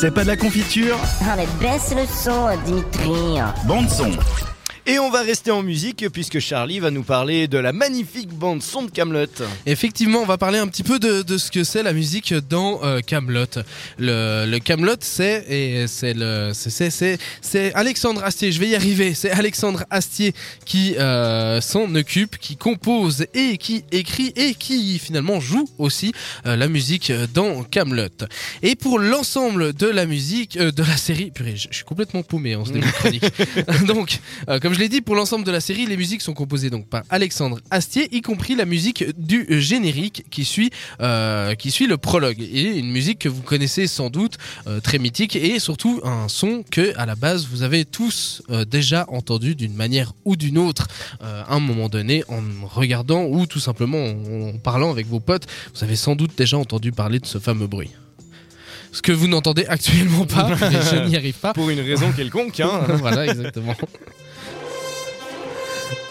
C'est pas de la confiture Ah mais baisse le son, Dimitri. Bande son. Et on va rester en musique puisque Charlie va nous parler de la magnifique bande son de Camelot. Effectivement, on va parler un petit peu de, de ce que c'est la musique dans euh, Camelot. le, le Camelot, c'est et c'est le c'est c'est Alexandre Astier. Je vais y arriver. C'est Alexandre Astier qui euh, s'en occupe, qui compose et qui écrit et qui finalement joue aussi euh, la musique dans Camelot. Et pour l'ensemble de la musique de la série, purée, je, je suis complètement paumé en ce début de chronique. donc, comme je l'ai dit, pour l'ensemble de la série, les musiques sont composées donc par Alexandre Astier, y compris la musique du générique qui suit, euh, qui suit le prologue. Et une musique que vous connaissez sans doute, euh, très mythique, et surtout un son que, à la base, vous avez tous euh, déjà entendu d'une manière ou d'une autre, à un moment donné, en regardant ou tout simplement en, en parlant avec vos potes. Vous avez sans doute déjà entendu parler de ce fameux bruit. Ce que vous n'entendez actuellement pas, mais je n'y arrive pas. Pour une raison quelconque, hein. voilà, exactement.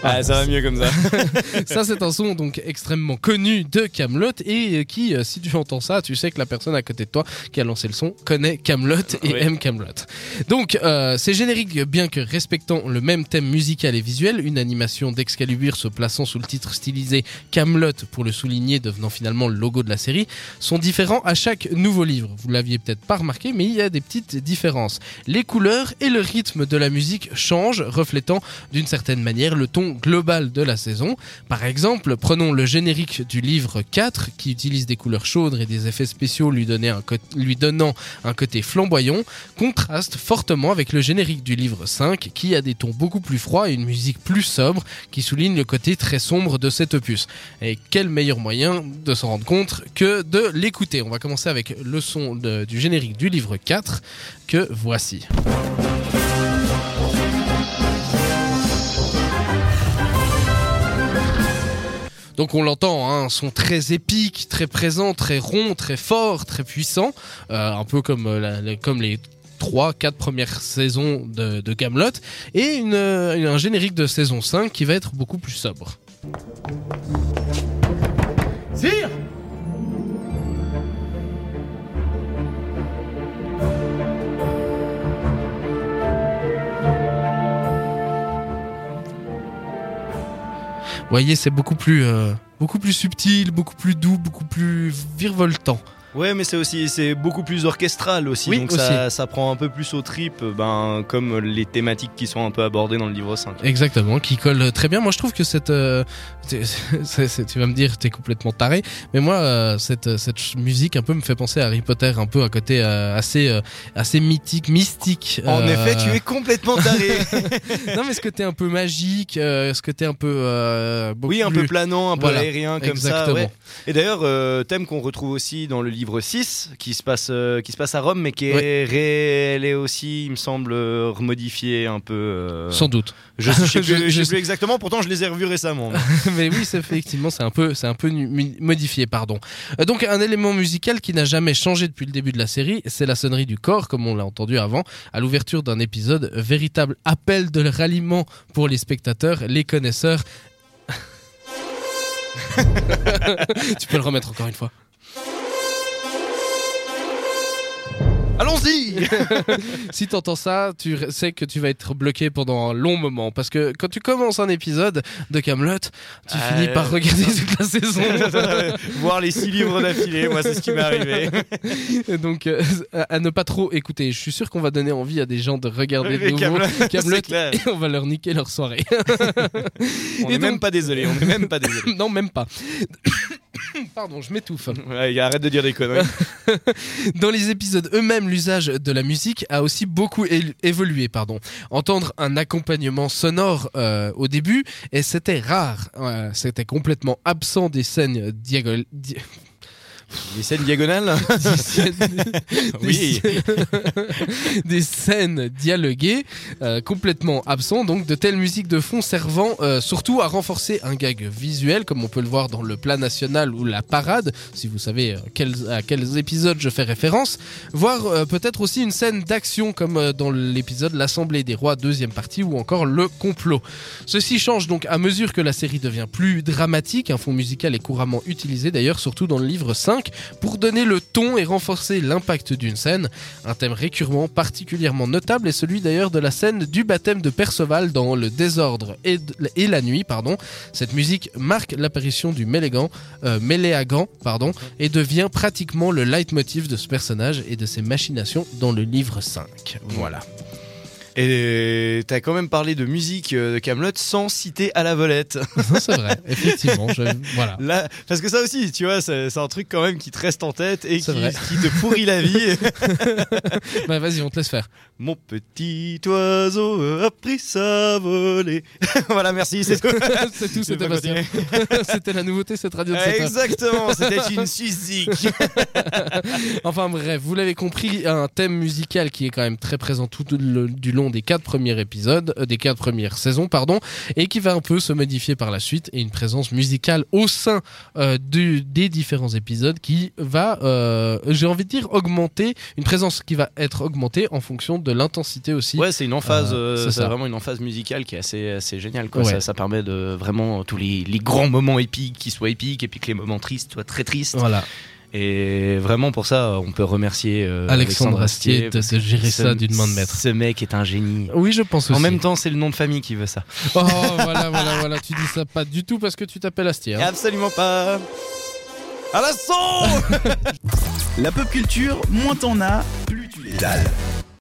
Ah, ça va mieux comme ça. ça c'est un son donc extrêmement connu de Camelot et euh, qui euh, si tu entends ça tu sais que la personne à côté de toi qui a lancé le son connaît Camelot et aime Camelot. Donc euh, c'est générique bien que respectant le même thème musical et visuel une animation d'Excalibur se plaçant sous le titre stylisé Camelot pour le souligner devenant finalement le logo de la série sont différents à chaque nouveau livre. Vous l'aviez peut-être pas remarqué mais il y a des petites différences. Les couleurs et le rythme de la musique changent reflétant d'une certaine manière le ton global de la saison par exemple, prenons le générique du livre 4 qui utilise des couleurs chaudes et des effets spéciaux lui, donnant un côté flamboyant, contraste fortement avec le générique du livre 5 qui a des tons beaucoup plus froids et une musique plus sobre qui souligne le côté très sombre de cet opus. Et quel meilleur moyen de s'en rendre compte que de l'écouter. On va commencer avec le son du générique du livre 4 que voici. Donc on l'entend, hein, un son très épique, très présent, très rond, très fort, très puissant, euh, un peu comme, euh, les trois, quatre premières saisons de, de Camelot, et euh, un générique de saison 5 qui va être beaucoup plus sobre. Sire voyez, c'est beaucoup plus, euh, beaucoup plus subtil, beaucoup plus doux, beaucoup plus virevoltant. Ouais, mais c'est aussi c'est beaucoup plus orchestral aussi, Oui, donc aussi. Ça, ça prend un peu plus au trip, ben comme les thématiques qui sont un peu abordées dans le livre 5. Exactement, qui colle très bien. Moi, je trouve que cette, euh, tu vas me dire, t'es complètement taré, mais moi, euh, cette, cette musique un peu me fait penser à Harry Potter, un peu un côté euh, assez, assez mythique, mystique. En effet, tu es complètement taré. non, mais ce côté un peu magique, ce côté un peu, oui, un plus- peu planant, un peu Voilà, aérien comme ça. ouais. Et d'ailleurs, thème qu'on retrouve aussi dans le livre 6, qui se passe, euh, qui se passe à Rome, mais qui est Ouais. réel aussi, il me semble, euh, remodifié un peu. euh, Sans doute. Je, je sais plus, je je- sais plus exactement, pourtant je les ai revus récemment. mais oui, c'est effectivement, c'est un peu, c'est un peu modifié, pardon. Donc, un élément musical qui n'a jamais changé depuis le début de la série, c'est la sonnerie du corps, comme on l'a entendu avant, à l'ouverture d'un épisode, véritable appel de ralliement pour les spectateurs, les connaisseurs. tu peux le remettre encore une fois. Allons-y si t'entends ça, tu sais que tu vas être bloqué pendant un long moment. Parce que quand tu commences un épisode de Camelot, tu Euh, finis par regarder toute la saison. Voir les six livres d'affilée, moi c'est ce qui m'est arrivé. Et Donc, euh, à ne pas trop écouter. Je suis sûr qu'on va donner envie à des gens de regarder de nouveau clair. et on va leur niquer leur soirée. On Et n'est même pas désolé, on n'est même pas désolé. non, même pas. Pardon, je m'étouffe. Ouais, arrête de dire des conneries. Dans les épisodes eux-mêmes, l'usage de la musique a aussi beaucoup évolué. Pardon. Entendre un accompagnement sonore euh, au début, et c'était rare. Euh, c'était complètement absent des scènes diagonales. Les scènes diagonales des scènes, Oui. des scènes dialoguées euh, complètement absents, donc de telles musiques de fond servant euh, surtout à renforcer un gag visuel, comme on peut le voir dans le plat national ou la parade, si vous savez euh, quels, à quels épisodes je fais référence, voire peut-être aussi une scène d'action comme dans l'épisode L'Assemblée des Rois, deuxième partie, ou encore Le Complot. Ceci change donc à mesure que la série devient plus dramatique, un fond musical est couramment utilisé d'ailleurs, surtout dans le livre 5, 5 pour donner le ton et renforcer l'impact d'une scène. Un thème récurrent particulièrement notable est celui d'ailleurs de la scène du baptême de Perceval dans Le désordre et, la nuit. Pardon. Cette musique marque l'apparition du Mélégan, euh, et devient pratiquement le leitmotiv de ce personnage et de ses machinations dans le livre 5. Voilà. Et t'as quand même parlé de musique euh, de Camelot sans citer à la volette. c'est vrai, effectivement. Je, voilà. Là, parce que ça aussi, tu vois, c'est un truc quand même qui te reste en tête et qui, te pourrit la vie. Bah vas-y, on te laisse faire. Mon petit oiseau a pris sa volée. voilà, merci, c'est tout. c'est tout, Je c'était Bastien. la nouveauté cette radio de cette. Exactement, c'était une musique. Enfin bref, vous l'avez compris, un thème musical qui est quand même très présent tout le- du long des quatre premiers épisodes, euh, des quatre premières saisons, pardon, et qui va un peu se modifier par la suite, et une présence musicale au sein euh, du- des différents épisodes qui va, euh, j'ai envie de dire, augmenter, une présence qui va être augmentée en fonction de l'intensité aussi. Ouais, c'est une emphase, c'est vraiment une emphase musicale qui est assez, assez géniale. Quoi. Ouais. Ça, ça permet de vraiment tous les, les grands moments épiques qui soient épiques et puis que les moments tristes soient très tristes. Voilà, Et vraiment pour ça, on peut remercier euh, Alexandre Astier de, de gérer ce- ça d'une main de maître. Ce mec est un génie. Oui, je pense aussi. En même temps, c'est le nom de famille qui veut ça. Oh, voilà, voilà, voilà, tu dis ça pas du tout parce que tu t'appelles Astier. hein. Absolument pas. À la son La pop culture, moins t'en as, plus tu les dalles.